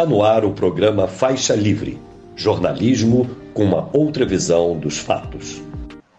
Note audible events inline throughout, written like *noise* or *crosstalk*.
Está no ar o programa Faixa Livre, jornalismo com uma outra visão dos fatos.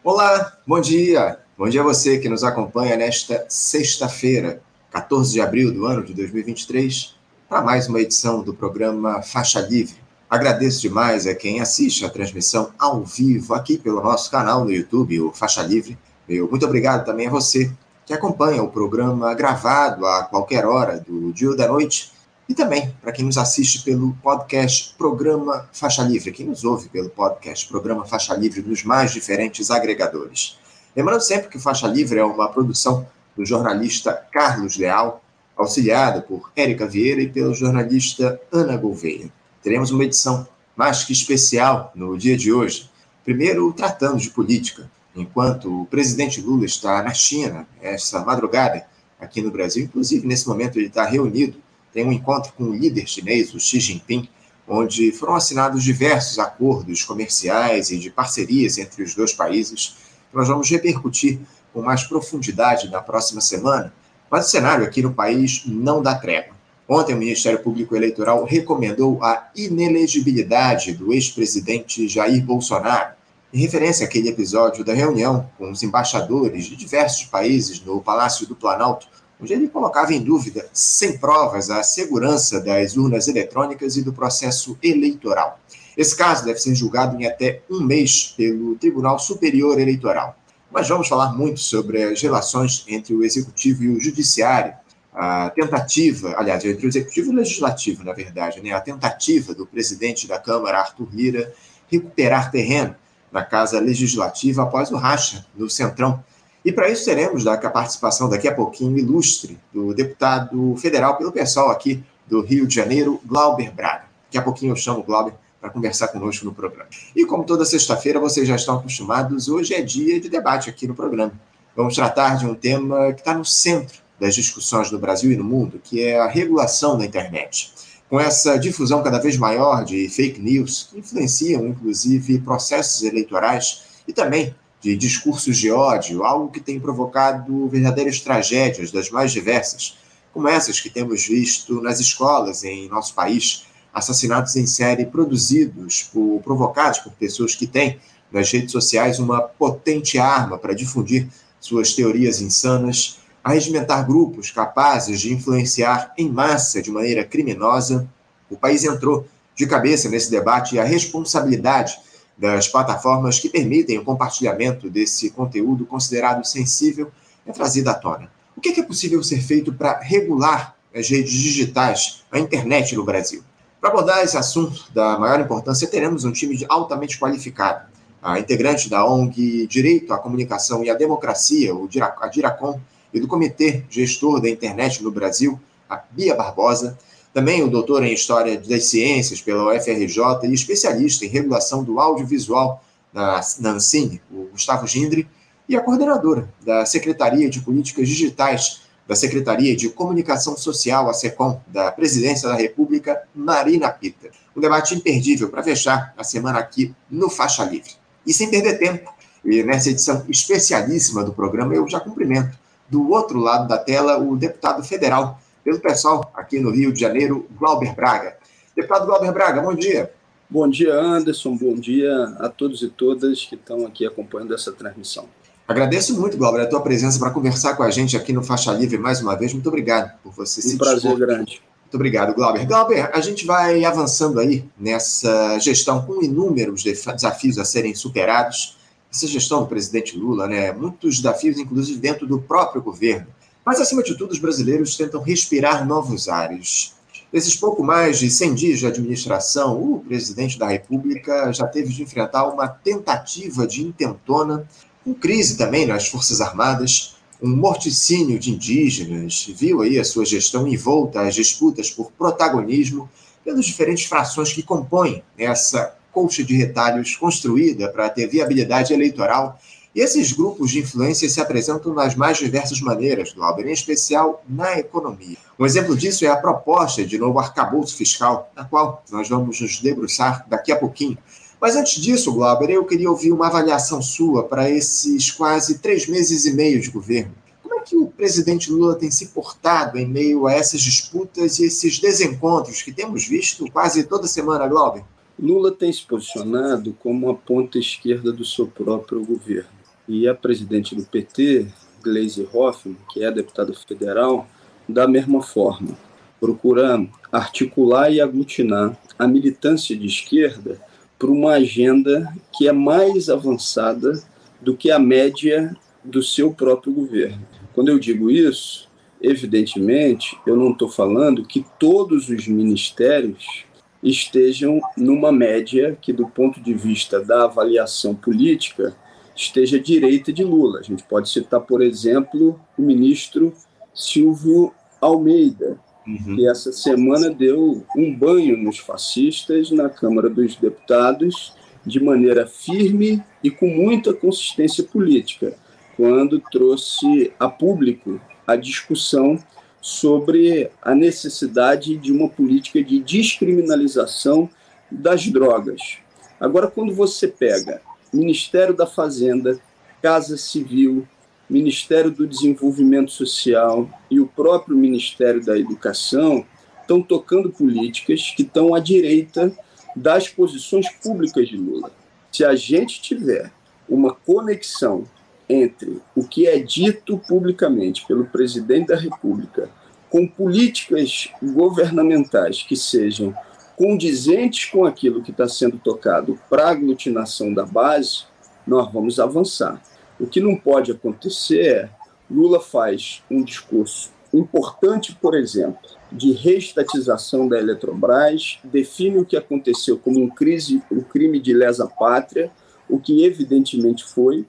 Olá, bom dia. Bom dia a você que nos acompanha nesta sexta-feira, 14 de abril do ano de 2023, para mais uma edição do programa Faixa Livre. Agradeço demais a quem assiste a transmissão ao vivo aqui pelo nosso canal no YouTube, o Faixa Livre. Meu muito obrigado também a você que acompanha o programa gravado a qualquer hora do dia ou da noite e também para quem nos assiste pelo podcast Programa Faixa Livre, quem nos ouve pelo podcast Programa Faixa Livre nos mais diferentes agregadores. Lembrando sempre que Faixa Livre é uma produção do jornalista Carlos Leal, auxiliado por Érica Vieira e pelo jornalista Ana Gouveia. Teremos uma edição mais que especial no dia de hoje. Primeiro, tratando de política, enquanto o presidente Lula está na China, essa madrugada aqui no Brasil, inclusive nesse momento ele está reunido tem um encontro com o líder chinês, o Xi Jinping, onde foram assinados diversos acordos comerciais e de parcerias entre os dois países, que nós vamos repercutir com mais profundidade na próxima semana. Mas o cenário aqui no país não dá trégua. Ontem, o Ministério Público Eleitoral recomendou a inelegibilidade do ex-presidente Jair Bolsonaro, em referência àquele episódio da reunião com os embaixadores de diversos países no Palácio do Planalto, onde ele colocava em dúvida, sem provas, a segurança das urnas eletrônicas e do processo eleitoral. Esse caso deve ser julgado em até um mês pelo Tribunal Superior Eleitoral. Mas vamos falar muito sobre as relações entre o Executivo e o Judiciário, a tentativa, aliás, entre o Executivo e o Legislativo, na verdade, né, a tentativa do presidente da Câmara, Arthur Lira, recuperar terreno na Casa Legislativa após o racha no Centrão e para isso teremos a participação daqui a pouquinho ilustre do deputado federal pelo pessoal aqui do Rio de Janeiro, Glauber Braga. Daqui a pouquinho eu chamo o Glauber para conversar conosco no programa. E como toda sexta-feira vocês já estão acostumados, hoje é dia de debate aqui no programa. Vamos tratar de um tema que está no centro das discussões no Brasil e no mundo, que é a regulação da internet. Com essa difusão cada vez maior de fake news, que influenciam inclusive processos eleitorais e também de discursos de ódio, algo que tem provocado verdadeiras tragédias das mais diversas, como essas que temos visto nas escolas em nosso país, assassinatos em série produzidos por provocados por pessoas que têm nas redes sociais uma potente arma para difundir suas teorias insanas, arregimentar grupos capazes de influenciar em massa de maneira criminosa. O país entrou de cabeça nesse debate e a responsabilidade das plataformas que permitem o compartilhamento desse conteúdo considerado sensível é trazida à tona. O que é possível ser feito para regular as redes digitais, a internet no Brasil? Para abordar esse assunto da maior importância, teremos um time altamente qualificado. A integrante da ONG Direito à Comunicação e à Democracia, a Diracom, e do Comitê Gestor da Internet no Brasil, a Bia Barbosa, também o doutor em História das Ciências pela UFRJ e especialista em regulação do audiovisual na, na Ancine, o Gustavo Gindre, e a coordenadora da Secretaria de Políticas Digitais da Secretaria de Comunicação Social, a SECOM, da Presidência da República, Marina Pita. Um debate imperdível para fechar a semana aqui no Faixa Livre. E sem perder tempo, e nessa edição especialíssima do programa, eu já cumprimento do outro lado da tela o deputado federal pelo pessoal aqui no Rio de Janeiro, Glauber Braga. Deputado Glauber Braga, bom dia. Bom dia, Anderson. Bom dia a todos e todas que estão aqui acompanhando essa transmissão. Agradeço muito, Glauber, a tua presença para conversar com a gente aqui no Faixa Livre mais uma vez. Muito obrigado por você um se Um prazer dispor. grande. Muito obrigado, Glauber. Glauber, a gente vai avançando aí nessa gestão com inúmeros desafios a serem superados. Essa gestão do presidente Lula, né? Muitos desafios, inclusive dentro do próprio governo. Mas, acima de tudo, os brasileiros tentam respirar novos ares. Nesses pouco mais de 100 dias de administração, o presidente da República já teve de enfrentar uma tentativa de intentona, com crise também nas Forças Armadas, um morticínio de indígenas, viu aí a sua gestão envolta às disputas por protagonismo pelas diferentes frações que compõem essa colcha de retalhos construída para ter viabilidade eleitoral e esses grupos de influência se apresentam nas mais diversas maneiras, Glauber, em especial na economia. Um exemplo disso é a proposta de novo arcabouço fiscal, na qual nós vamos nos debruçar daqui a pouquinho. Mas antes disso, Glauber, eu queria ouvir uma avaliação sua para esses quase três meses e meio de governo. Como é que o presidente Lula tem se portado em meio a essas disputas e esses desencontros que temos visto quase toda semana, Glauber? Lula tem se posicionado como a ponta esquerda do seu próprio governo. E a presidente do PT, Gleisi Hoffmann, que é deputada federal, da mesma forma, procurando articular e aglutinar a militância de esquerda para uma agenda que é mais avançada do que a média do seu próprio governo. Quando eu digo isso, evidentemente, eu não estou falando que todos os ministérios estejam numa média que, do ponto de vista da avaliação política, esteja à direita de Lula. A gente pode citar, por exemplo, o ministro Silvio Almeida, uhum. que essa semana deu um banho nos fascistas na Câmara dos Deputados de maneira firme e com muita consistência política, quando trouxe a público a discussão sobre a necessidade de uma política de descriminalização das drogas. Agora, quando você pega Ministério da Fazenda, Casa Civil, Ministério do Desenvolvimento Social e o próprio Ministério da Educação, estão tocando políticas que estão à direita das posições públicas de Lula. Se a gente tiver uma conexão entre o que é dito publicamente pelo presidente da República com políticas governamentais que sejam condizentes com aquilo que está sendo tocado para aglutinação da base, nós vamos avançar. O que não pode acontecer é Lula faz um discurso importante, por exemplo, de reestatização da Eletrobras, define o que aconteceu como um, crise, um crime de lesa pátria, o que evidentemente foi,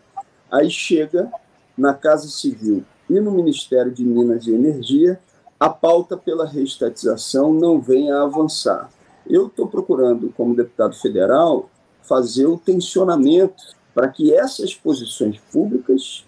Aí chega na Casa Civil e no Ministério de Minas e Energia, a pauta pela reestatização não vem a avançar. Eu estou procurando, como deputado federal, fazer o tensionamento para que essas posições públicas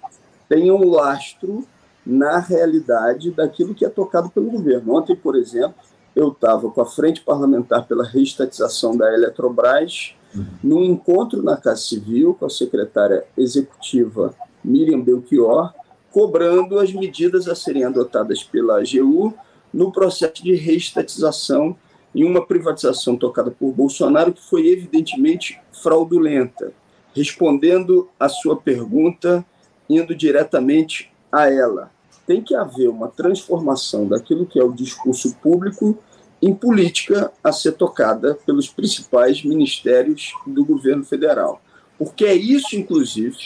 tenham um lastro na realidade daquilo que é tocado pelo governo. Ontem, por exemplo, eu estava com a Frente Parlamentar pela Reestatização da Eletrobras, uhum. num encontro na Casa Civil com a secretária executiva Miriam Belchior, cobrando as medidas a serem adotadas pela AGU no processo de reestatização em uma privatização tocada por Bolsonaro que foi evidentemente fraudulenta. Respondendo à sua pergunta, indo diretamente a ela tem que haver uma transformação daquilo que é o discurso público em política a ser tocada pelos principais ministérios do governo federal. Porque é isso, inclusive,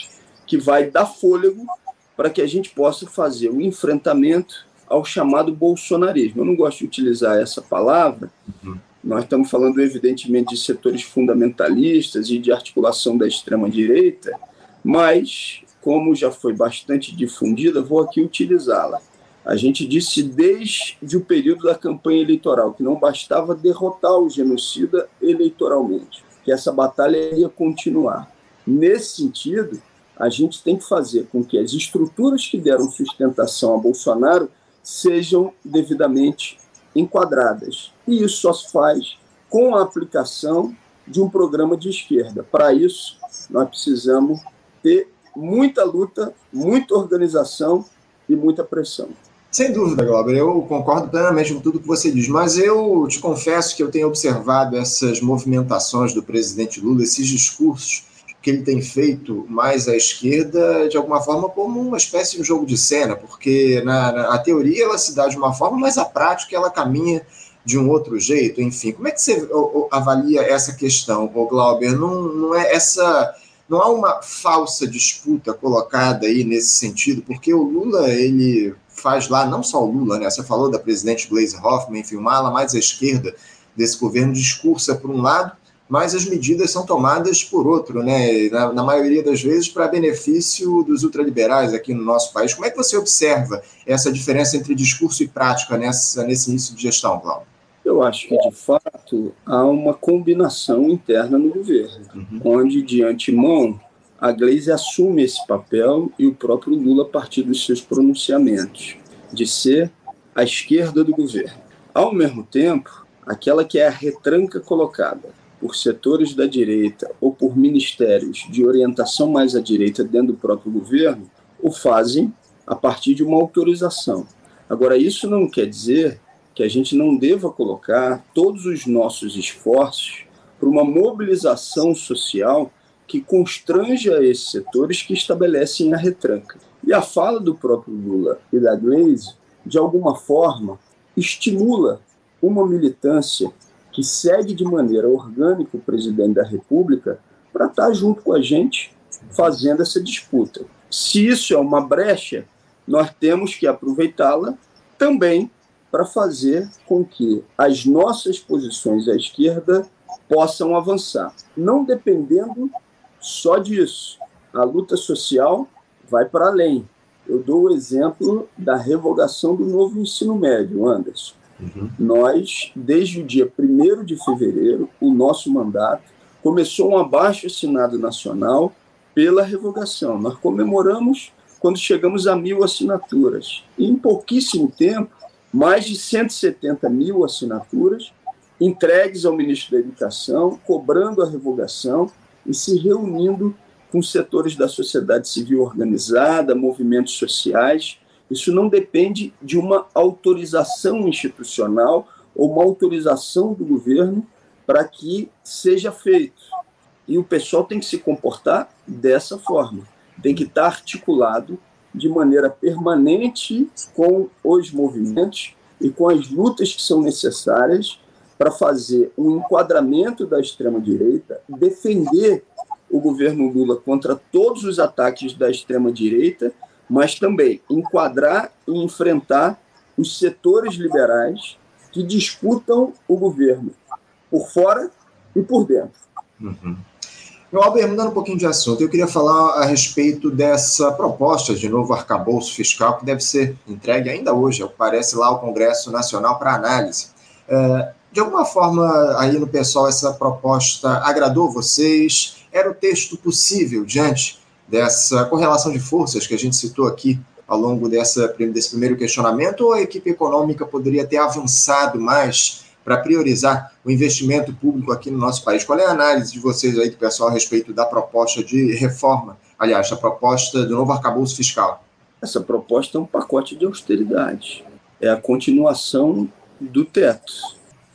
que vai dar fôlego para que a gente possa fazer o enfrentamento ao chamado bolsonarismo. Eu não gosto de utilizar essa palavra, uhum. nós estamos falando, evidentemente, de setores fundamentalistas e de articulação da extrema-direita, mas como já foi bastante difundida, vou aqui utilizá-la. A gente disse desde o período da campanha eleitoral que não bastava derrotar o genocida eleitoralmente, que essa batalha ia continuar. Nesse sentido, a gente tem que fazer com que as estruturas que deram sustentação a Bolsonaro sejam devidamente enquadradas. E isso só se faz com a aplicação de um programa de esquerda. Para isso, nós precisamos ter muita luta, muita organização e muita pressão. Sem dúvida, Glauber, eu concordo plenamente com tudo que você diz, mas eu te confesso que eu tenho observado essas movimentações do presidente Lula, esses discursos que ele tem feito mais à esquerda, de alguma forma, como uma espécie de jogo de cena, porque na, na a teoria ela se dá de uma forma, mas a prática ela caminha de um outro jeito, enfim. Como é que você avalia essa questão, Glauber? Não, não é essa não há uma falsa disputa colocada aí nesse sentido, porque o Lula, ele faz lá, não só o Lula, né? Você falou da presidente Gleisi Hoffmann, enfim, uma ala mais à esquerda desse governo discursa por um lado, mas as medidas são tomadas por outro, né? Na, na maioria das vezes para benefício dos ultraliberais aqui no nosso país. Como é que você observa essa diferença entre discurso e prática nessa, nesse início de gestão, Cláudio? Eu acho que, de fato, há uma combinação interna no governo, uhum. onde, de antemão, a Gleisi assume esse papel e o próprio Lula, a partir dos seus pronunciamentos, de ser a esquerda do governo. Ao mesmo tempo, aquela que é a retranca colocada por setores da direita ou por ministérios de orientação mais à direita dentro do próprio governo, o fazem a partir de uma autorização. Agora, isso não quer dizer que a gente não deva colocar todos os nossos esforços para uma mobilização social que constranja esses setores que estabelecem a retranca. E a fala do próprio Lula e da Gleisi, de alguma forma, estimula uma militância que segue de maneira orgânica o presidente da República para estar junto com a gente fazendo essa disputa. Se isso é uma brecha, nós temos que aproveitá-la também para fazer com que as nossas posições à esquerda possam avançar, não dependendo só disso. A luta social vai para além. Eu dou o exemplo da revogação do novo ensino médio, Anderson. Uhum. Nós, desde o dia 1 de fevereiro, o nosso mandato começou um abaixo assinado nacional pela revogação. Nós comemoramos quando chegamos a mil assinaturas. E em pouquíssimo tempo, mais de 170 mil assinaturas entregues ao ministro da Educação, cobrando a revogação e se reunindo com setores da sociedade civil organizada, movimentos sociais. Isso não depende de uma autorização institucional ou uma autorização do governo para que seja feito. E o pessoal tem que se comportar dessa forma, tem que estar articulado de maneira permanente com os movimentos e com as lutas que são necessárias para fazer um enquadramento da extrema-direita, defender o governo Lula contra todos os ataques da extrema-direita, mas também enquadrar e enfrentar os setores liberais que disputam o governo por fora e por dentro. Uhum. Albert, mudando um pouquinho de assunto, eu queria falar a respeito dessa proposta de novo arcabouço fiscal que deve ser entregue ainda hoje, parece lá ao Congresso Nacional para análise. É, de alguma forma, aí no pessoal, essa proposta agradou vocês? Era o texto possível diante dessa correlação de forças que a gente citou aqui ao longo dessa, desse primeiro questionamento? Ou a equipe econômica poderia ter avançado mais para priorizar o investimento público aqui no nosso país? Qual é a análise de vocês aí, do pessoal, a respeito da proposta de reforma, aliás, a proposta do novo arcabouço fiscal? Essa proposta é um pacote de austeridade. É a continuação do teto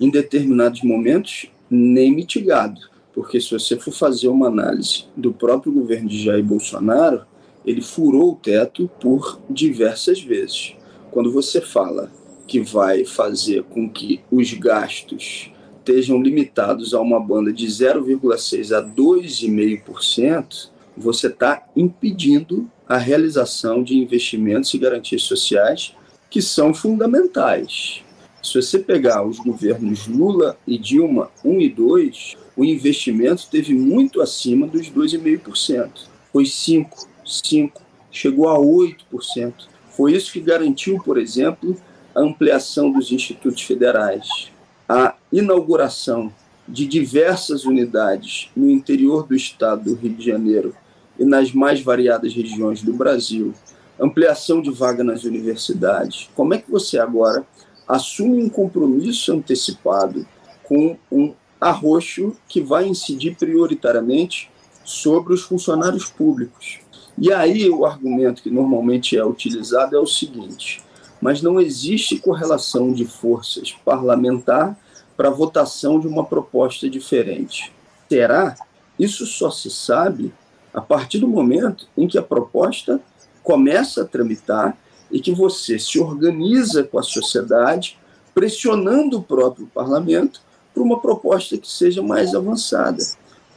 em determinados momentos, nem mitigado. Porque se você for fazer uma análise do próprio governo de Jair Bolsonaro, ele furou o teto por diversas vezes. Quando você fala que vai fazer com que os gastos estejam limitados a uma banda de 0,6% a 2,5%, você está impedindo a realização de investimentos e garantias sociais que são fundamentais. Se você pegar os governos Lula e Dilma 1 e 2, o investimento teve muito acima dos 2,5%. Foi 5, 5, chegou a 8%. Foi isso que garantiu, por exemplo, a ampliação dos institutos federais, a inauguração de diversas unidades no interior do estado do Rio de Janeiro e nas mais variadas regiões do Brasil, ampliação de vaga nas universidades. Como é que você agora assume um compromisso antecipado com um arroxo que vai incidir prioritariamente sobre os funcionários públicos. E aí o argumento que normalmente é utilizado é o seguinte: mas não existe correlação de forças parlamentar para a votação de uma proposta diferente. Será? Isso só se sabe a partir do momento em que a proposta começa a tramitar e que você se organiza com a sociedade, pressionando o próprio parlamento para uma proposta que seja mais avançada.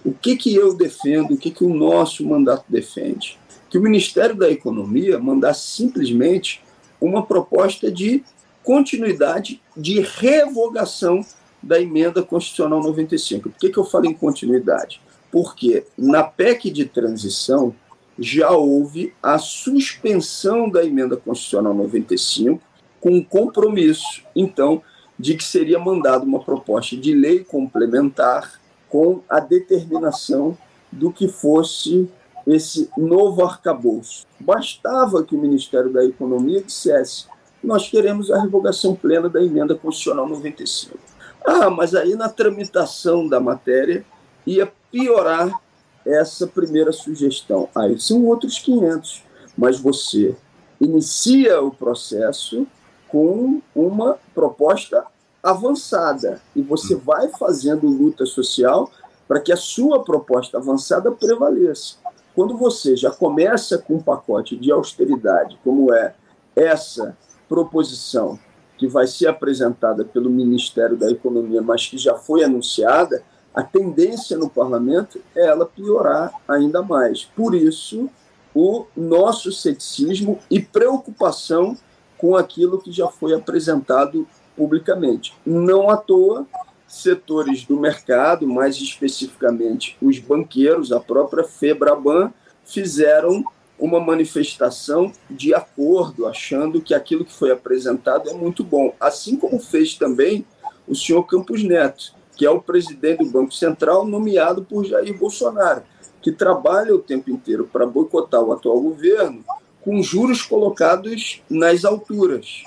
O que, que eu defendo, o que, que o nosso mandato defende? Que o Ministério da Economia mandasse simplesmente uma proposta de continuidade, de revogação da emenda constitucional 95. Por que, que eu falo em continuidade? Porque na PEC de transição, já houve a suspensão da emenda constitucional 95 com um compromisso, então, de que seria mandada uma proposta de lei complementar com a determinação do que fosse esse novo arcabouço. Bastava que o Ministério da Economia dissesse: nós queremos a revogação plena da emenda constitucional 95. Ah, mas aí na tramitação da matéria ia piorar essa primeira sugestão. Aí são outros 500, mas você inicia o processo com uma proposta avançada e você vai fazendo luta social para que a sua proposta avançada prevaleça. Quando você já começa com um pacote de austeridade, como é essa proposição que vai ser apresentada pelo Ministério da Economia, mas que já foi anunciada, a tendência no parlamento é ela piorar ainda mais. Por isso, o nosso ceticismo e preocupação com aquilo que já foi apresentado publicamente. Não à toa, setores do mercado, mais especificamente os banqueiros, a própria Febraban, fizeram uma manifestação de acordo, achando que aquilo que foi apresentado é muito bom. Assim como fez também o senhor Campos Neto, que é o presidente do Banco Central nomeado por Jair Bolsonaro, que trabalha o tempo inteiro para boicotar o atual governo com juros colocados nas alturas.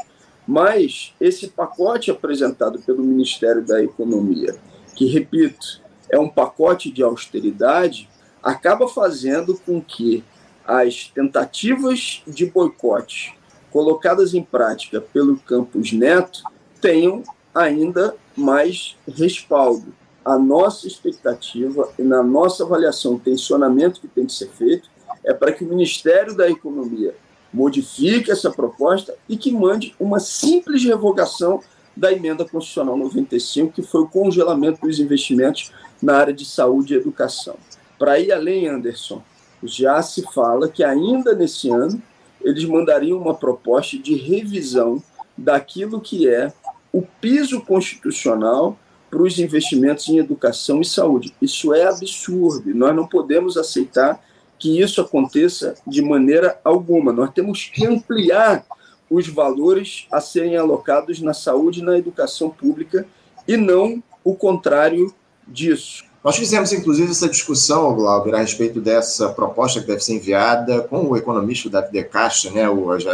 Mas esse pacote apresentado pelo Ministério da Economia, que, repito, é um pacote de austeridade, acaba fazendo com que as tentativas de boicote colocadas em prática pelo Campos Neto tenham ainda mais respaldo. A nossa expectativa e na nossa avaliação, o tensionamento que tem que ser feito é para que o Ministério da Economia modifique essa proposta e que mande uma simples revogação da emenda constitucional 95, que foi o congelamento dos investimentos na área de saúde e educação. Para ir além, Anderson, já se fala que ainda nesse ano eles mandariam uma proposta de revisão daquilo que é o piso constitucional para os investimentos em educação e saúde. Isso é absurdo. Nós não podemos aceitar que isso aconteça de maneira alguma. Nós temos que ampliar os valores a serem alocados na saúde e na educação pública e não o contrário disso. Nós fizemos, inclusive, essa discussão, Glauber, a respeito dessa proposta que deve ser enviada com o economista David De Castro, né,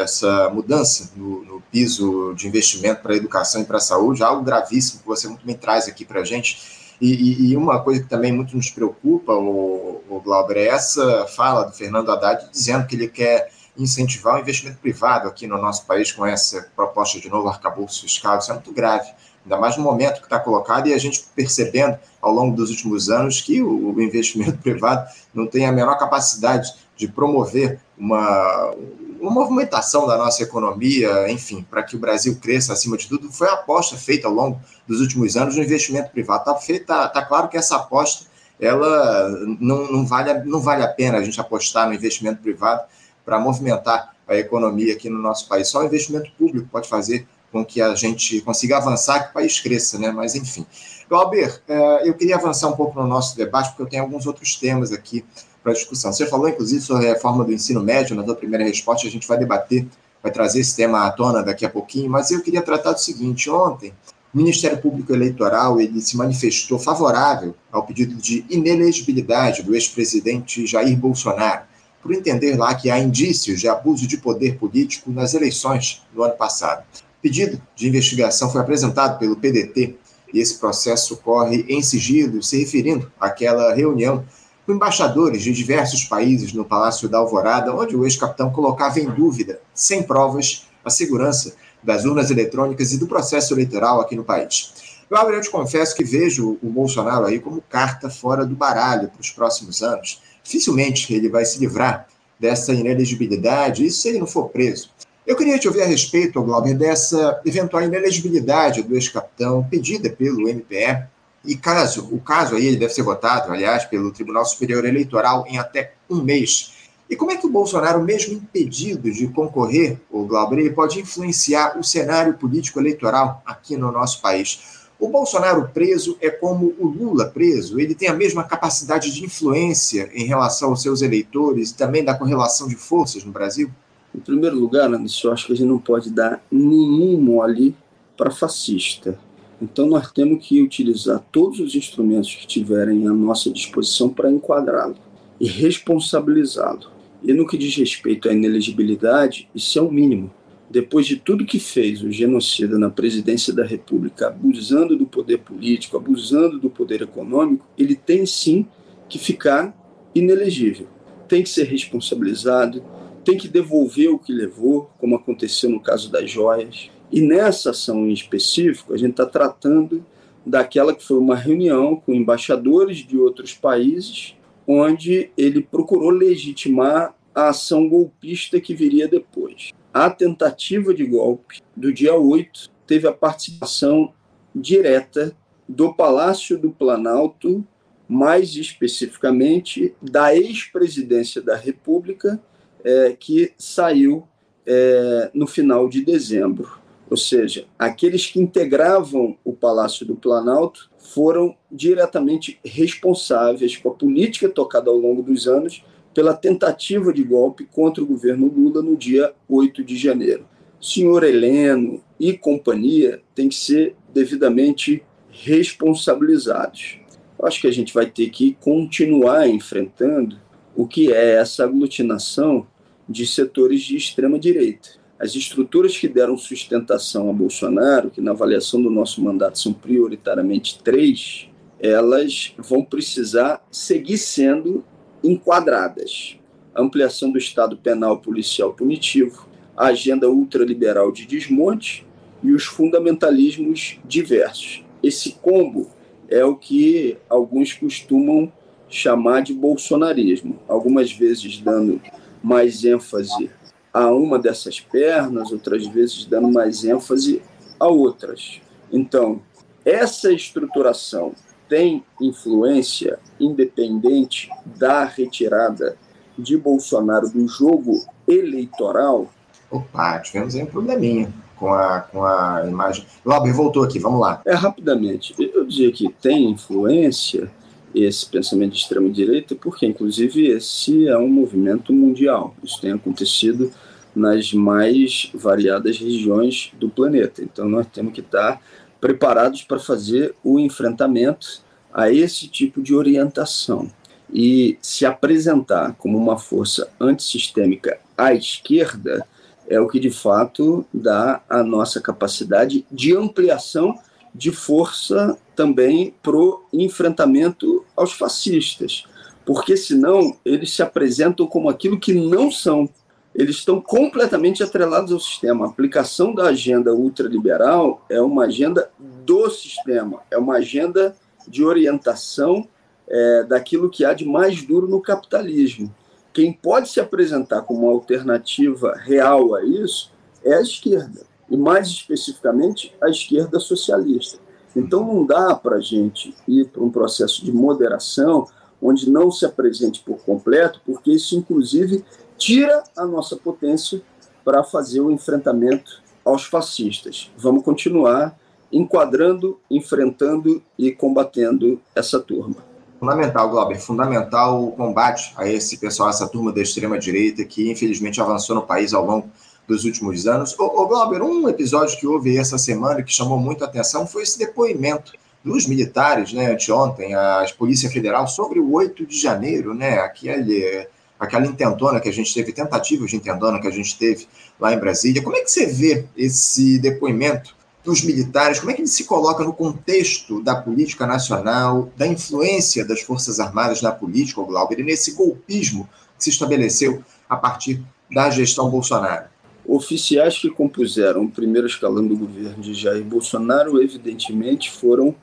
essa mudança no, no piso de investimento para a educação e para a saúde, algo gravíssimo que você muito bem traz aqui para a gente. E, e, uma coisa que também muito nos preocupa, o, o Glauber, é essa fala do Fernando Haddad dizendo que ele quer incentivar o investimento privado aqui no nosso país com essa proposta de novo arcabouço fiscal. Isso é muito grave ainda mais no momento que está colocado e a gente percebendo ao longo dos últimos anos que o, investimento *laughs* privado não tem a menor capacidade de promover uma, uma movimentação da nossa economia, enfim, para que o Brasil cresça acima de tudo, foi a aposta feita ao longo dos últimos anos no investimento privado. Está tá, tá claro que essa aposta ela não, não, vale, não vale a pena a gente apostar no investimento privado para movimentar a economia aqui no nosso país. Só o investimento público pode fazer com que a gente consiga avançar, que o país cresça, né? Mas, enfim. Glauber, é, eu queria avançar um pouco no nosso debate, porque eu tenho alguns outros temas aqui para discussão. Você falou, inclusive, sobre a reforma do ensino médio, na sua primeira resposta, a gente vai debater, vai trazer esse tema à tona daqui a pouquinho, mas eu queria tratar do seguinte, ontem, o Ministério Público Eleitoral, ele se manifestou favorável ao pedido de inelegibilidade do ex-presidente Jair Bolsonaro, por entender lá que há indícios de abuso de poder político nas eleições do ano passado pedido de investigação foi apresentado pelo PDT e esse processo corre em sigilo, se referindo àquela reunião com embaixadores de diversos países no Palácio da Alvorada, onde o ex-capitão colocava em dúvida, sem provas, a segurança das urnas eletrônicas e do processo eleitoral aqui no país. Eu, eu te confesso que vejo o Bolsonaro aí como carta fora do baralho para os próximos anos. Dificilmente ele vai se livrar dessa inelegibilidade, isso se ele não for preso. Eu queria te ouvir a respeito, Glauber, dessa eventual inelegibilidade do ex-capitão pedida pelo MPE. E caso, o caso aí ele deve ser votado, aliás, pelo Tribunal Superior Eleitoral em até um mês. E como é que o Bolsonaro, mesmo impedido de concorrer, o Glauber, ele pode influenciar o cenário político eleitoral aqui no nosso país? O Bolsonaro preso é como o Lula preso, ele tem a mesma capacidade de influência em relação aos seus eleitores, também da correlação de forças no Brasil? Em primeiro lugar, Anderson, eu acho que a gente não pode dar nenhum mole para fascista. Então, nós temos que utilizar todos os instrumentos que tiverem à nossa disposição para enquadrá-lo e responsabilizá-lo. E no que diz respeito à inelegibilidade, isso é o mínimo. Depois de tudo que fez o genocida na presidência da República, abusando do poder político, abusando do poder econômico, ele tem sim que ficar inelegível. Tem que ser responsabilizado, tem que devolver o que levou, como aconteceu no caso das joias. E nessa ação em específico, a gente está tratando daquela que foi uma reunião com embaixadores de outros países, onde ele procurou legitimar a ação golpista que viria depois. A tentativa de golpe do dia 8 teve a participação direta do Palácio do Planalto, mais especificamente da ex-presidência da República, é, que saiu é, no final de dezembro. Ou seja, aqueles que integravam o Palácio do Planalto foram diretamente responsáveis com a política tocada ao longo dos anos pela tentativa de golpe contra o governo Lula no dia 8 de janeiro. Senhor Heleno e companhia têm que ser devidamente responsabilizados. Acho que a gente vai ter que continuar enfrentando o que é essa aglutinação de setores de extrema direita as estruturas que deram sustentação a Bolsonaro, que na avaliação do nosso mandato são prioritariamente três, elas vão precisar seguir sendo enquadradas. A ampliação do Estado penal policial punitivo, a agenda ultraliberal de desmonte e os fundamentalismos diversos. Esse combo é o que alguns costumam chamar de bolsonarismo, algumas vezes dando mais ênfase a uma dessas pernas, outras vezes dando mais ênfase a outras. Então, essa estruturação tem influência independente da retirada de Bolsonaro do jogo eleitoral? Opa, tivemos aí um probleminha com a, com a imagem. Lauber voltou aqui, vamos lá. É, rapidamente. Eu dizia que tem influência esse pensamento de extrema-direita, porque, inclusive, esse é um movimento mundial. Isso tem acontecido nas mais variadas regiões do planeta. Então, nós temos que estar preparados para fazer o enfrentamento a esse tipo de orientação. E se apresentar como uma força antissistêmica à esquerda é o que de fato dá a nossa capacidade de ampliação de força também para o enfrentamento aos fascistas, porque senão eles se apresentam como aquilo que não são eles estão completamente atrelados ao sistema. A aplicação da agenda ultraliberal é uma agenda do sistema, é uma agenda de orientação é, daquilo que há de mais duro no capitalismo. Quem pode se apresentar como uma alternativa real a isso é a esquerda, e mais especificamente a esquerda socialista. Então não dá para a gente ir para um processo de moderação onde não se apresente por completo, porque isso, inclusive, tira a nossa potência para fazer o enfrentamento aos fascistas. Vamos continuar enquadrando, enfrentando e combatendo essa turma. Fundamental, Glauber, fundamental o combate a esse pessoal, essa turma da extrema-direita que infelizmente avançou no país ao longo dos últimos anos. Ô, ô Glauber, um episódio que houve essa semana que chamou muito a atenção foi esse depoimento dos militares, né, anteontem, a Polícia Federal, sobre o 8 de janeiro, né, aquele aquela intentona que a gente teve, tentativa de intentona que a gente teve lá em Brasília. Como é que você vê esse depoimento dos militares? Como é que ele se coloca no contexto da política nacional, da influência das Forças Armadas na política, Glauber, e nesse golpismo que se estabeleceu a partir da gestão Bolsonaro? Oficiais que compuseram o primeiro escalão do governo de Jair Bolsonaro, evidentemente, foram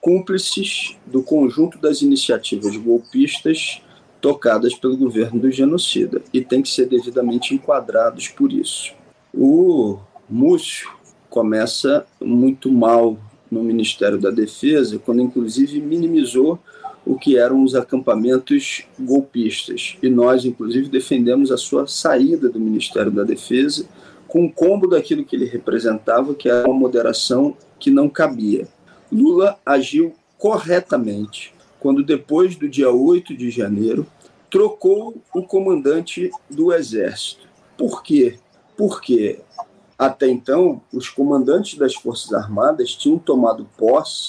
cúmplices do conjunto das iniciativas golpistas tocadas pelo governo do genocida e tem que ser devidamente enquadrados por isso. O Múcio começa muito mal no Ministério da Defesa, quando inclusive minimizou o que eram os acampamentos golpistas. E nós, inclusive, defendemos a sua saída do Ministério da Defesa com o combo daquilo que ele representava, que era uma moderação que não cabia. Lula agiu corretamente quando, depois do dia 8 de janeiro, trocou o comandante do Exército. Por quê? Porque até então os comandantes das Forças Armadas tinham tomado posse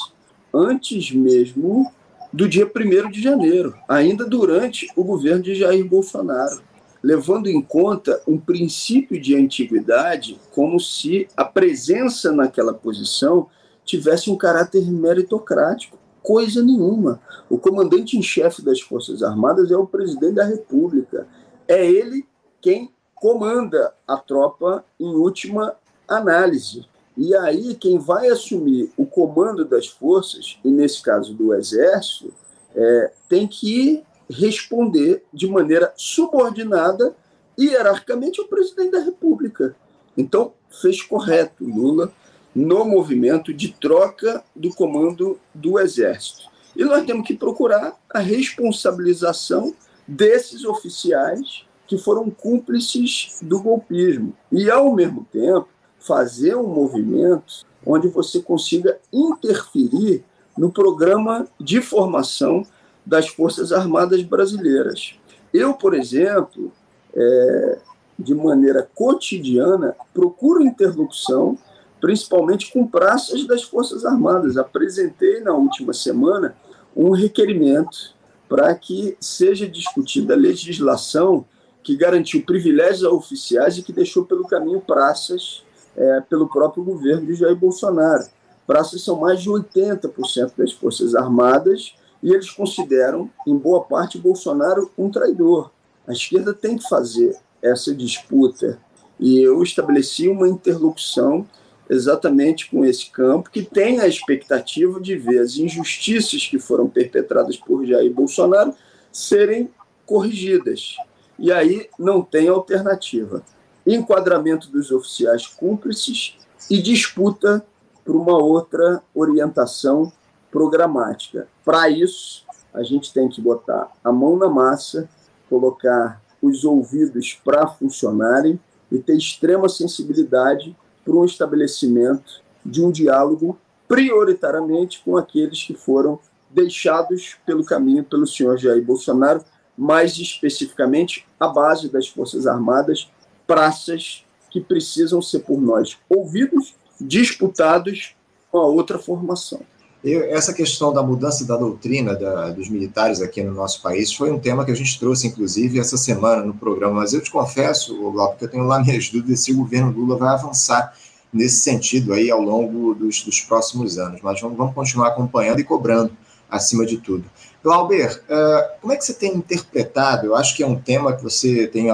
antes mesmo do dia 1 de janeiro, ainda durante o governo de Jair Bolsonaro, levando em conta um princípio de antiguidade, como se a presença naquela posição tivesse um caráter meritocrático coisa nenhuma. O comandante em chefe das Forças Armadas é o presidente da República. É ele quem comanda a tropa em última análise. E aí, quem vai assumir o comando das forças, e nesse caso do Exército, é, tem que responder de maneira subordinada hierarquicamente ao presidente da República. Então, fez correto Lula no movimento de troca do comando do Exército. E nós temos que procurar a responsabilização desses oficiais que foram cúmplices do golpismo. E, ao mesmo tempo, fazer um movimento onde você consiga interferir no programa de formação das Forças Armadas Brasileiras. Eu, por exemplo, é, de maneira cotidiana, procuro interlocução, principalmente com praças das Forças Armadas. Apresentei na última semana um requerimento para que seja discutida a legislação que garantiu privilégios a oficiais e que deixou pelo caminho praças é, pelo próprio governo de Jair Bolsonaro. Praças são mais de 80% das Forças Armadas e eles consideram, em boa parte, Bolsonaro um traidor. A esquerda tem que fazer essa disputa e eu estabeleci uma interlocução exatamente com esse campo que tem a expectativa de ver as injustiças que foram perpetradas por Jair Bolsonaro serem corrigidas. E aí não tem alternativa. Enquadramento dos oficiais cúmplices e disputa por uma outra orientação programática. Para isso, a gente tem que botar a mão na massa, colocar os ouvidos para funcionarem e ter extrema sensibilidade para um estabelecimento de um diálogo prioritariamente com aqueles que foram deixados pelo caminho pelo senhor Jair Bolsonaro, mais especificamente a base das Forças Armadas, praças que precisam ser por nós ouvidos, disputados com a outra formação. Eu, essa questão da mudança da doutrina da, dos militares aqui no nosso país foi um tema que a gente trouxe, inclusive, essa semana no programa. Mas eu te confesso, Glauco, que eu tenho lá minhas dúvidas se o governo Lula vai avançar nesse sentido aí ao longo dos, dos próximos anos. Mas vamos, vamos, continuar acompanhando e cobrando acima de tudo. Glauber, uh, como é que você tem interpretado? Eu acho que é um tema que você tem,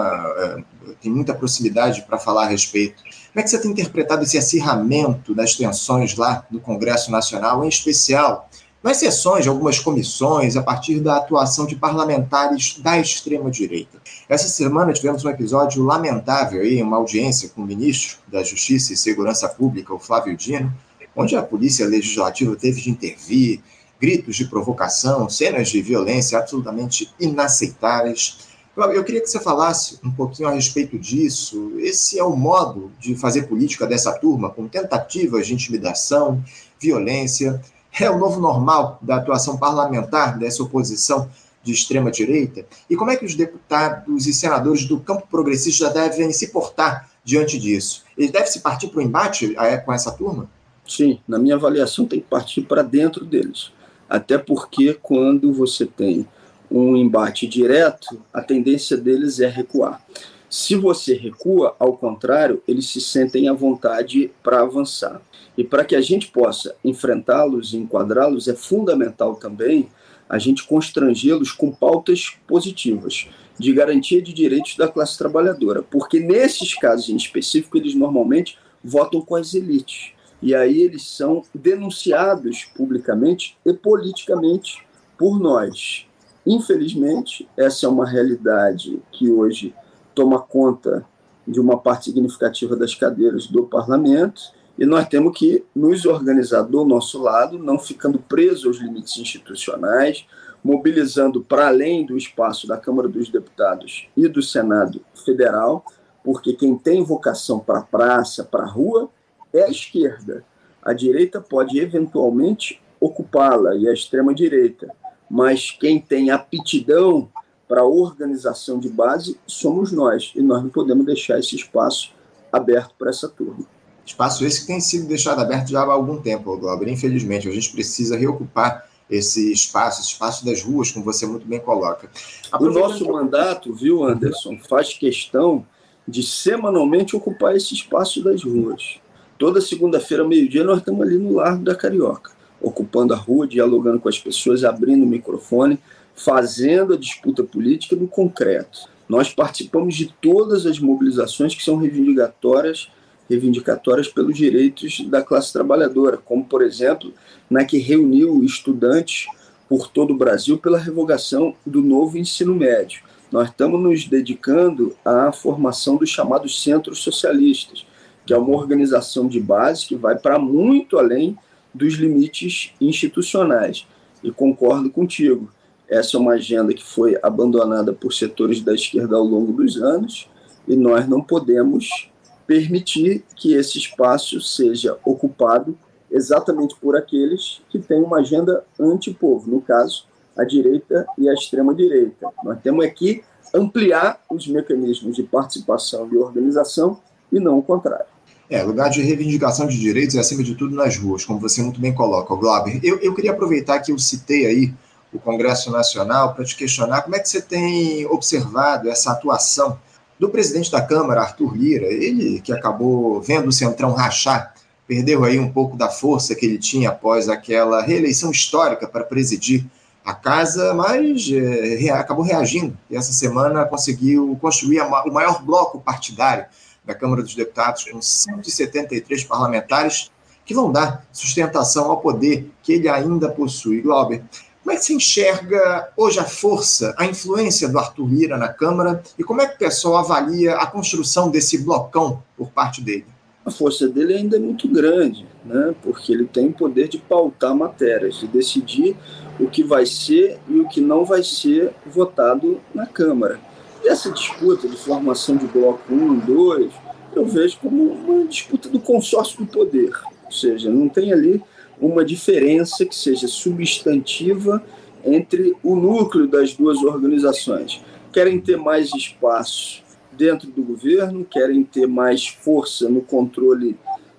tem muita proximidade para falar a respeito como é que você tem interpretado esse acirramento das tensões lá no Congresso Nacional, em especial nas sessões de algumas comissões, a partir da atuação de parlamentares da extrema-direita? Essa semana tivemos um episódio lamentável aí, uma audiência com o ministro da Justiça e Segurança Pública, o Flávio Dino, onde a Polícia Legislativa teve de intervir, gritos de provocação, cenas de violência absolutamente inaceitáveis. Eu queria que você falasse um pouquinho a respeito disso. Esse é o modo de fazer política dessa turma, com tentativas de intimidação, violência. É o novo normal da atuação parlamentar dessa oposição de extrema-direita? E como é que os deputados e senadores do campo progressista devem se portar diante disso? Eles devem se partir para o embate é, com essa turma? Sim, na minha avaliação, tem que partir para dentro deles. Até porque, quando você tem um embate direto, a tendência deles é recuar. Se você recua, ao contrário, eles se sentem à vontade para avançar. E para que a gente possa enfrentá-los e enquadrá-los, é fundamental também a gente constrangê-los com pautas positivas de garantia de direitos da classe trabalhadora, porque nesses casos em específico eles normalmente votam com as elites. E aí eles são denunciados publicamente e politicamente por nós. Infelizmente, essa é uma realidade que hoje toma conta de uma parte significativa das cadeiras do parlamento, e nós temos que nos organizar do nosso lado, não ficando presos aos limites institucionais, mobilizando para além do espaço da Câmara dos Deputados e do Senado Federal, porque quem tem vocação para a praça, para a rua, é a esquerda. A direita pode eventualmente ocupá-la, e a extrema-direita mas quem tem aptidão para a organização de base somos nós, e nós não podemos deixar esse espaço aberto para essa turma. Espaço esse que tem sido deixado aberto já há algum tempo, Glauber. Infelizmente, a gente precisa reocupar esse espaço, esse espaço das ruas, como você muito bem coloca. O nosso mandato, viu, Anderson, faz questão de semanalmente ocupar esse espaço das ruas. Toda segunda-feira, meio-dia, nós estamos ali no Largo da Carioca ocupando a rua, dialogando com as pessoas, abrindo o microfone, fazendo a disputa política no concreto. Nós participamos de todas as mobilizações que são reivindicatórias reivindicatórias pelos direitos da classe trabalhadora, como, por exemplo, na que reuniu estudantes por todo o Brasil pela revogação do novo ensino médio. Nós estamos nos dedicando à formação dos chamados centros socialistas, que é uma organização de base que vai para muito além dos limites institucionais. E concordo contigo, essa é uma agenda que foi abandonada por setores da esquerda ao longo dos anos e nós não podemos permitir que esse espaço seja ocupado exatamente por aqueles que têm uma agenda anti-povo, no caso, a direita e a extrema-direita. Nós temos aqui ampliar os mecanismos de participação e organização e não o contrário. É, lugar de reivindicação de direitos é, acima de tudo, nas ruas, como você muito bem coloca, Glauber. Eu, eu queria aproveitar que eu citei aí o Congresso Nacional para te questionar como é que você tem observado essa atuação do presidente da Câmara, Arthur Lira, ele que acabou vendo o Centrão rachar, perdeu aí um pouco da força que ele tinha após aquela reeleição histórica para presidir a casa, mas é, acabou reagindo e essa semana conseguiu construir o maior bloco partidário da Câmara dos Deputados, com 173 parlamentares que vão dar sustentação ao poder que ele ainda possui. Glauber, como é que se enxerga hoje a força, a influência do Arthur Lira na Câmara e como é que o pessoal avalia a construção desse blocão por parte dele? A força dele ainda é muito grande, né? porque ele tem o poder de pautar matérias, de decidir o que vai ser e o que não vai ser votado na Câmara. E essa disputa de formação de bloco 1, 2, eu vejo como uma disputa do consórcio do poder. Ou seja, não tem ali uma diferença que seja substantiva entre o núcleo das duas organizações. Querem ter mais espaço dentro do governo, querem ter mais força no controle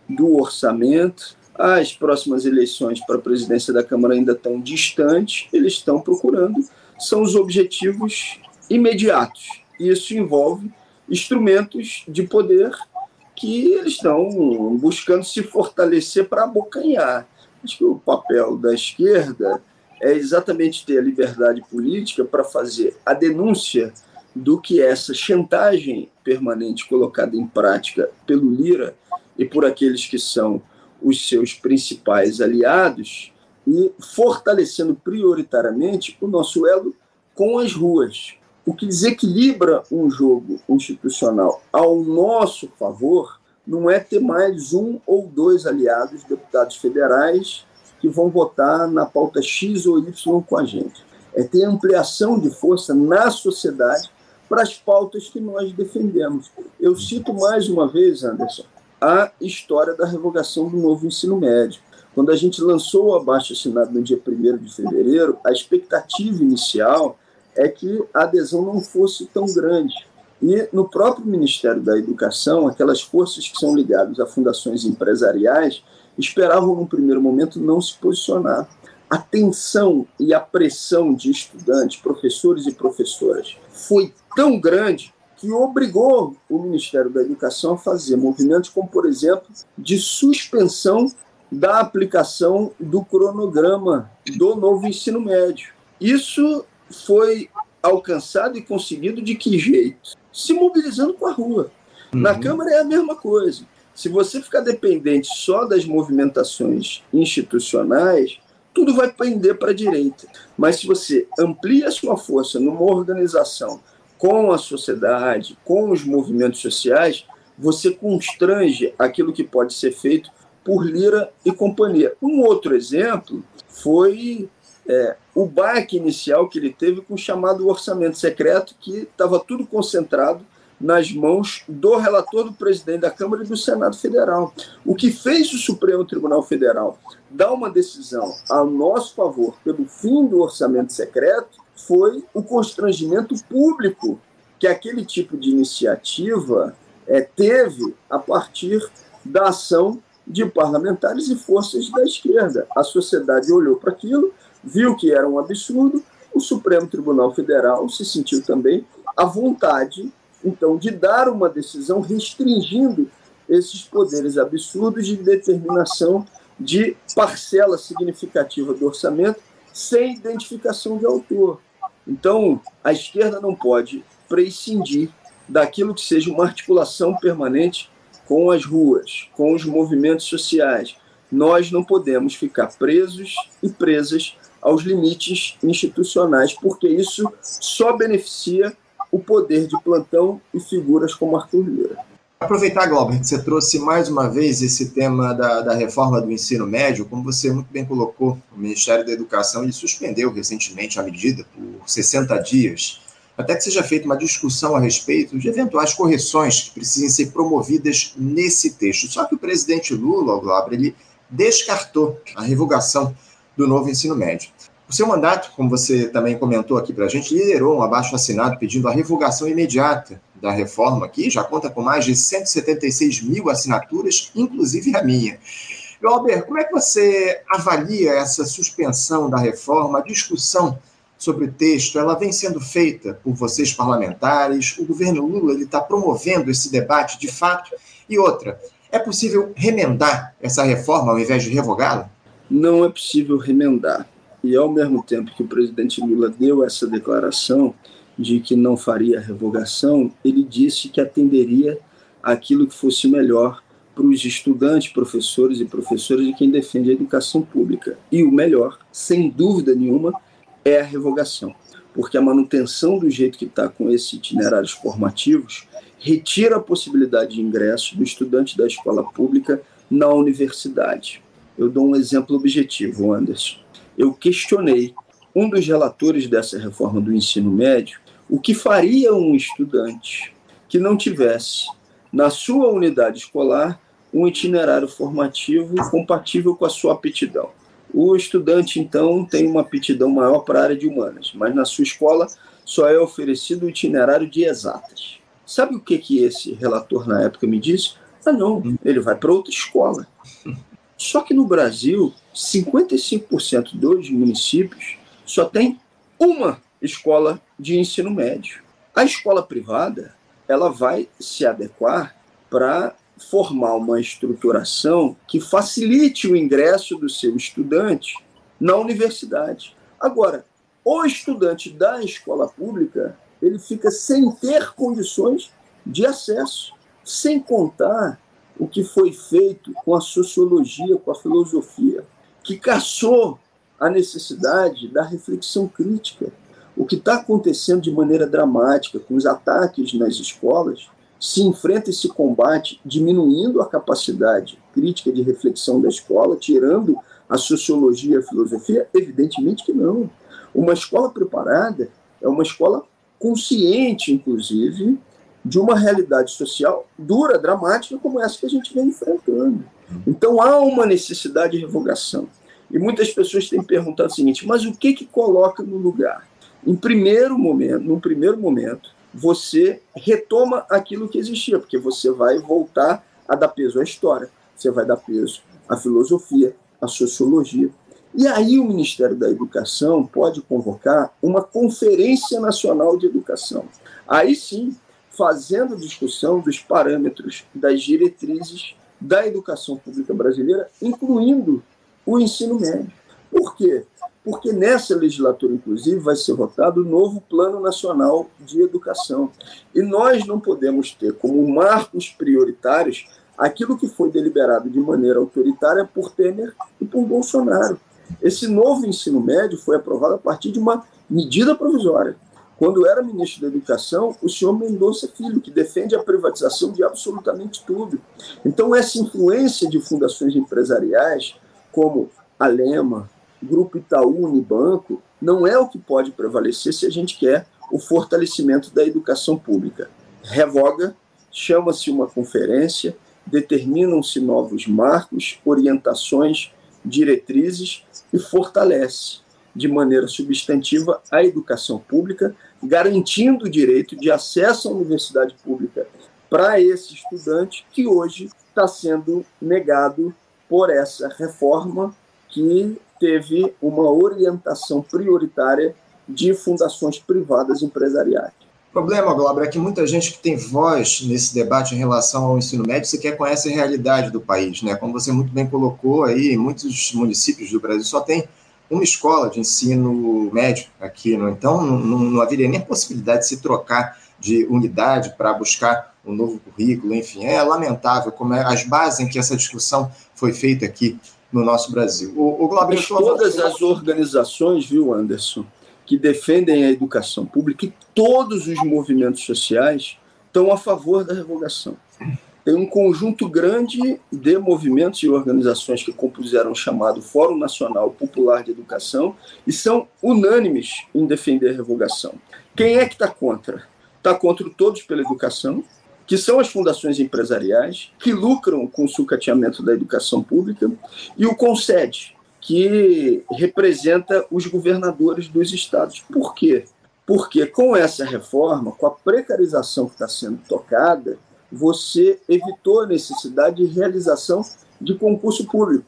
do orçamento, as próximas eleições para a presidência da Câmara ainda estão distantes, eles estão procurando, são os objetivos imediatos. Isso envolve instrumentos de poder que eles estão buscando se fortalecer para abocanhar. Acho que o papel da esquerda é exatamente ter a liberdade política para fazer a denúncia do que essa chantagem permanente colocada em prática pelo Lira e por aqueles que são os seus principais aliados e fortalecendo prioritariamente o nosso elo com as ruas. O que desequilibra um jogo institucional ao nosso favor não é ter mais um ou dois aliados, deputados federais, que vão votar na pauta X ou Y com a gente. É ter ampliação de força na sociedade para as pautas que nós defendemos. Eu cito mais uma vez, Anderson, a história da revogação do novo ensino médio. Quando a gente lançou o abaixo-assinado no dia 1 de fevereiro, a expectativa inicial é que a adesão não fosse tão grande. E no próprio Ministério da Educação, aquelas forças que são ligadas a fundações empresariais esperavam, no primeiro momento, não se posicionar. A tensão e a pressão de estudantes, professores e professoras foi tão grande que obrigou o Ministério da Educação a fazer movimentos como, por exemplo, de suspensão da aplicação do cronograma do novo ensino médio. Isso foi alcançado e conseguido de que jeito? Se mobilizando com a rua. Uhum. Na Câmara é a mesma coisa. Se você ficar dependente só das movimentações institucionais, tudo vai pender para a direita. Mas se você amplia a sua força numa organização com a sociedade, com os movimentos sociais, você constrange aquilo que pode ser feito por Lira e companhia. Um outro exemplo foi é, o baque inicial que ele teve com o chamado orçamento secreto, que estava tudo concentrado nas mãos do relator do presidente da Câmara e do Senado Federal. O que fez o Supremo Tribunal Federal dar uma decisão a nosso favor pelo fim do orçamento secreto foi o constrangimento público que aquele tipo de iniciativa é, teve a partir da ação de parlamentares e forças da esquerda. A sociedade olhou para aquilo, viu que era um absurdo, o Supremo Tribunal Federal se sentiu também à vontade, então, de dar uma decisão restringindo esses poderes absurdos de determinação de parcela significativa do orçamento sem identificação de autor. Então, a esquerda não pode prescindir daquilo que seja uma articulação permanente com as ruas, com os movimentos sociais. Nós não podemos ficar presos e presas aos limites institucionais, porque isso só beneficia o poder de plantão e figuras como Arthur Lira. Aproveitar, Glauber, que você trouxe mais uma vez esse tema da, da, reforma do ensino médio, como você muito bem colocou, o Ministério da Educação ele suspendeu recentemente a medida por 60 dias, até que seja feita uma discussão a respeito de eventuais correções que precisem ser promovidas nesse texto. Só que o presidente Lula, Glauber, ele descartou a revogação do novo ensino médio. O seu mandato, como você também comentou aqui para a gente, liderou um abaixo-assinado pedindo a revogação imediata da reforma, que já conta com mais de 176 mil assinaturas, inclusive a minha. Albert, como é que você avalia essa suspensão da reforma, a discussão sobre o texto? Ela vem sendo feita por vocês parlamentares, o governo Lula está promovendo esse debate de fato? E outra, é possível remendar essa reforma ao invés de revogá-la? Não é possível remendar e, ao mesmo tempo que o presidente Lula deu essa declaração de que não faria revogação, ele disse que atenderia aquilo que fosse melhor para os estudantes, professores e professoras de quem defende a educação pública. E o melhor, sem dúvida nenhuma, é a revogação. Porque a manutenção do jeito que está com esses itinerários formativos retira a possibilidade de ingresso do estudante da escola pública na universidade. Eu dou um exemplo objetivo, Anderson eu questionei um dos relatores dessa reforma do ensino médio o que faria um estudante que não tivesse na sua unidade escolar um itinerário formativo compatível com a sua aptidão. O estudante, então, tem uma aptidão maior para a área de humanas, mas na sua escola só é oferecido o itinerário de exatas. Sabe o que, que esse relator na época me disse? Ah, não, ele vai para outra escola. Só que no Brasil, 55% dos municípios só tem uma escola de ensino médio. A escola privada, ela vai se adequar para formar uma estruturação que facilite o ingresso do seu estudante na universidade. Agora, o estudante da escola pública, ele fica sem ter condições de acesso, sem contar o que foi feito com a sociologia, com a filosofia, que caçou a necessidade da reflexão crítica. O que está acontecendo de maneira dramática com os ataques nas escolas se enfrenta esse combate diminuindo a capacidade crítica de reflexão da escola, tirando a sociologia e a filosofia? Evidentemente que não. Uma escola preparada é uma escola consciente, inclusive, de uma realidade social dura, dramática, como essa que a gente vem enfrentando. Então há uma necessidade de revogação. E muitas pessoas têm perguntado o seguinte: mas o que que coloca no lugar? Em primeiro momento, num primeiro momento, você retoma aquilo que existia, porque você vai voltar a dar peso à história, você vai dar peso à filosofia, à sociologia. E aí o Ministério da Educação pode convocar uma Conferência Nacional de Educação. Aí sim, fazendo discussão dos parâmetros, das diretrizes da educação pública brasileira, incluindo o ensino médio. Por quê? Porque nessa legislatura, inclusive, vai ser votado o novo Plano Nacional de Educação. E nós não podemos ter como marcos prioritários aquilo que foi deliberado de maneira autoritária por Temer e por Bolsonaro. Esse novo ensino médio foi aprovado a partir de uma medida provisória. Quando era ministro da Educação, o senhor Mendonça Filho, que defende a privatização de absolutamente tudo. Então, essa influência de fundações empresariais, como a Lema, Grupo Itaú, Unibanco, não é o que pode prevalecer se a gente quer o fortalecimento da educação pública. Revoga, chama-se uma conferência, determinam-se novos marcos, orientações, diretrizes e fortalece de maneira substantiva a educação pública, garantindo o direito de acesso à universidade pública para esse estudante que hoje está sendo negado por essa reforma que teve uma orientação prioritária de fundações privadas empresariais. O problema, Glauber, é que muita gente que tem voz nesse debate em relação ao ensino médio sequer conhece a realidade do país. Né? Como você muito bem colocou aí, muitos municípios do Brasil só têm uma escola de ensino médio aqui, não? então não, não, haveria nem possibilidade de se trocar de unidade para buscar um novo currículo, enfim, é lamentável como é as bases em que essa discussão foi feita aqui no nosso Brasil. O, o Glauber, todas as organizações, viu, Anderson, que defendem a educação pública e todos os movimentos sociais estão a favor da revogação. Tem um conjunto grande de movimentos e organizações que compuseram o chamado Fórum Nacional Popular de Educação e são unânimes em defender a revogação. Quem é que está contra? Está contra Todos pela Educação, que são as fundações empresariais que lucram com o sucateamento da educação pública, e o CONSED, que representa os governadores dos estados. Por quê? Porque com essa reforma, com a precarização que está sendo tocada, você evitou a necessidade de realização de concurso público.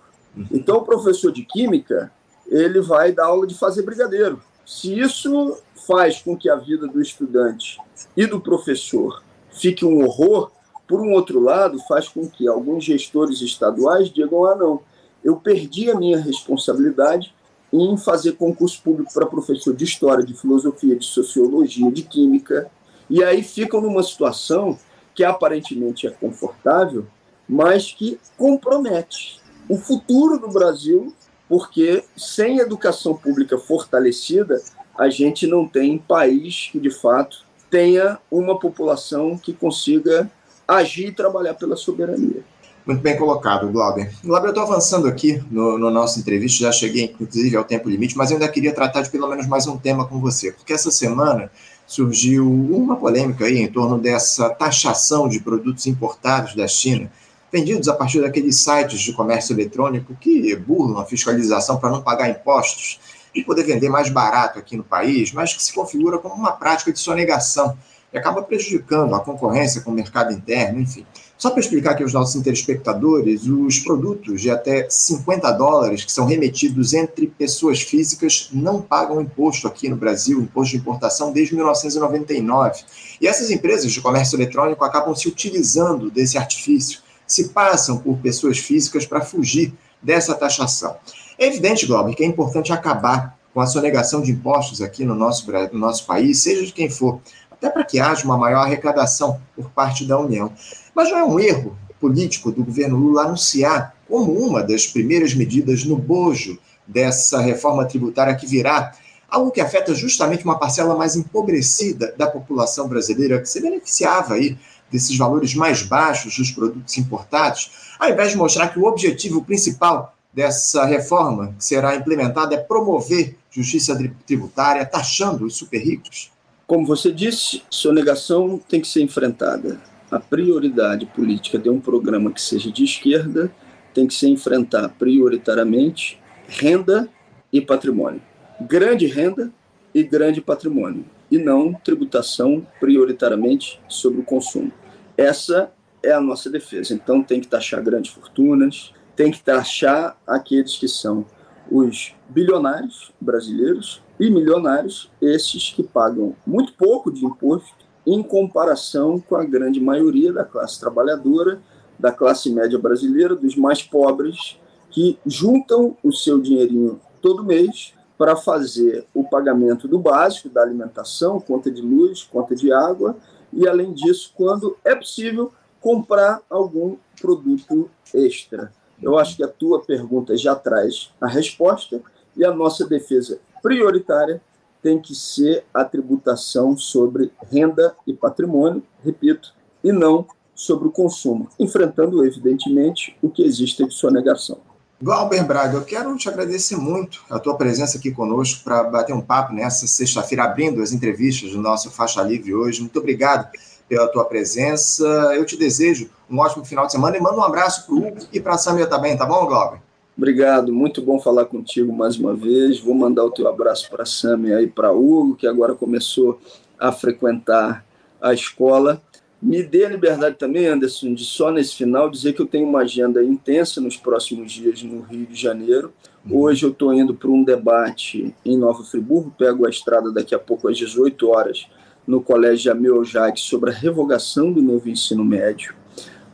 Então, o professor de química ele vai dar aula de fazer brigadeiro. Se isso faz com que a vida do estudante e do professor fique um horror, por um outro lado, faz com que alguns gestores estaduais digam: ah, não, eu perdi a minha responsabilidade em fazer concurso público para professor de história, de filosofia, de sociologia, de química, e aí ficam numa situação que aparentemente é confortável, mas que compromete o futuro do Brasil, porque sem educação pública fortalecida, a gente não tem país que de fato tenha uma população que consiga agir e trabalhar pela soberania. Muito bem colocado, Glauber. Glauber, eu estou avançando aqui no, no nosso entrevista, já cheguei inclusive ao tempo limite, mas eu ainda queria tratar de pelo menos mais um tema com você, porque essa semana surgiu uma polêmica aí em torno dessa taxação de produtos importados da China, vendidos a partir daqueles sites de comércio eletrônico que burlam a fiscalização para não pagar impostos e poder vender mais barato aqui no país, mas que se configura como uma prática de sonegação e acaba prejudicando a concorrência com o mercado interno, enfim. Só para explicar aqui aos nossos telespectadores, os produtos de até 50 dólares que são remetidos entre pessoas físicas não pagam imposto aqui no Brasil, imposto de importação, desde 1999. E essas empresas de comércio eletrônico acabam se utilizando desse artifício, se passam por pessoas físicas para fugir dessa taxação. É evidente, Glauber, que é importante acabar com a sonegação de impostos aqui no nosso, no nosso país, seja de quem for, até para que haja uma maior arrecadação por parte da União. Mas não é um erro político do governo Lula anunciar como uma das primeiras medidas no bojo dessa reforma tributária que virá, algo que afeta justamente uma parcela mais empobrecida da população brasileira que se beneficiava aí desses valores mais baixos dos produtos importados, ao invés de mostrar que o objetivo principal dessa reforma que será implementada é promover justiça tributária, taxando os super ricos? Como você disse, sonegação tem que ser enfrentada. A prioridade política de um programa que seja de esquerda tem que ser enfrentar prioritariamente renda e patrimônio. Grande renda e grande patrimônio, e não tributação prioritariamente sobre o consumo. Essa é a nossa defesa. Então tem que taxar grandes fortunas, tem que taxar aqueles que são os bilionários brasileiros e milionários, esses que pagam muito pouco de imposto em comparação com a grande maioria da classe trabalhadora, da classe média brasileira, dos mais pobres, que juntam o seu dinheirinho todo mês para fazer o pagamento do básico, da alimentação, conta de luz, conta de água, e além disso, quando é possível, comprar algum produto extra. Eu acho que a tua pergunta já traz a resposta e a nossa defesa prioritária tem que ser a tributação sobre renda e patrimônio, repito, e não sobre o consumo, enfrentando, evidentemente, o que existe de sonegação. Glauber Braga, eu quero te agradecer muito a tua presença aqui conosco para bater um papo nessa sexta-feira, abrindo as entrevistas do nosso Faixa Livre hoje. Muito obrigado pela tua presença. Eu te desejo um ótimo final de semana e mando um abraço para o Hugo e para a Samia também, tá bom, Glauber? Obrigado, muito bom falar contigo mais uma vez. Vou mandar o teu abraço para a Samia e para Hugo, que agora começou a frequentar a escola. Me dê a liberdade também, Anderson, de só nesse final dizer que eu tenho uma agenda intensa nos próximos dias no Rio de Janeiro. Hoje eu estou indo para um debate em Nova Friburgo, pego a estrada daqui a pouco às 18 horas no Colégio Amil Jacques sobre a revogação do novo ensino médio.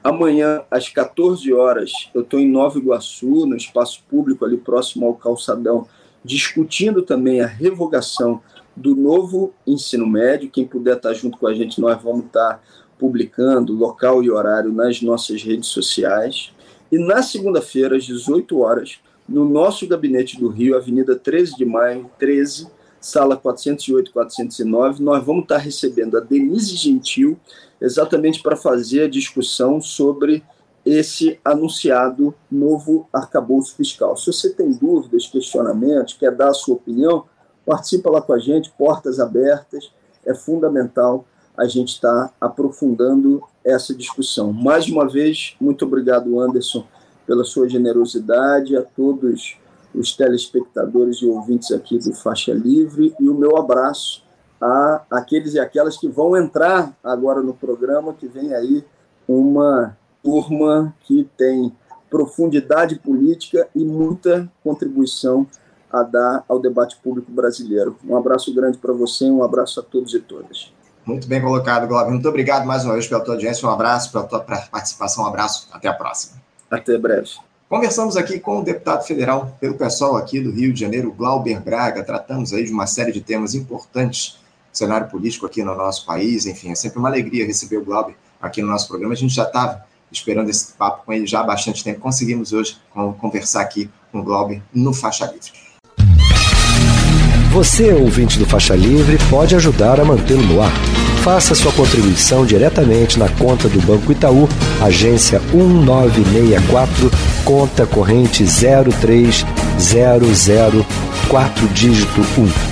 Amanhã, às 14 horas, eu estou em Nova Iguaçu, no espaço público ali próximo ao calçadão, discutindo também a revogação do novo ensino médio. Quem puder estar junto com a gente, nós vamos estar publicando local e horário nas nossas redes sociais. E na segunda-feira, às 18 horas, no nosso gabinete do Rio, Avenida 13 de Maio, 13, sala 408 409, nós vamos estar recebendo a Denise Gentil, exatamente para fazer a discussão sobre esse anunciado novo arcabouço fiscal. Se você tem dúvidas, questionamentos, quer dar a sua opinião, participa lá com a gente, portas abertas, é fundamental a gente estar tá aprofundando essa discussão. Mais uma vez, muito obrigado, Anderson, pela sua generosidade, a todos os telespectadores e ouvintes aqui do Faixa Livre, e o meu abraço a aqueles e aquelas que vão entrar agora no programa, que vem aí uma turma que tem profundidade política e muita contribuição a dar ao debate público brasileiro. Um abraço grande para você, um abraço a todos e todas. Muito bem colocado, Glauber. Muito obrigado mais uma vez pela tua audiência, um abraço pela tua participação, um abraço, até a próxima. Até breve. Conversamos aqui com o deputado federal pelo pessoal aqui do Rio de Janeiro, Glauber Braga. Tratamos aí de uma série de temas importantes cenário político aqui no nosso país. Enfim, é sempre uma alegria receber o Glauber aqui no nosso programa. A gente já estava esperando esse papo com ele já há bastante tempo. Conseguimos hoje conversar aqui com o Glauber no Faixa Livre. Você, ouvinte do Faixa Livre, pode ajudar a mantê-lo no ar. Faça sua contribuição diretamente na conta do Banco Itaú, agência 1964, conta corrente 03004 dígito 1.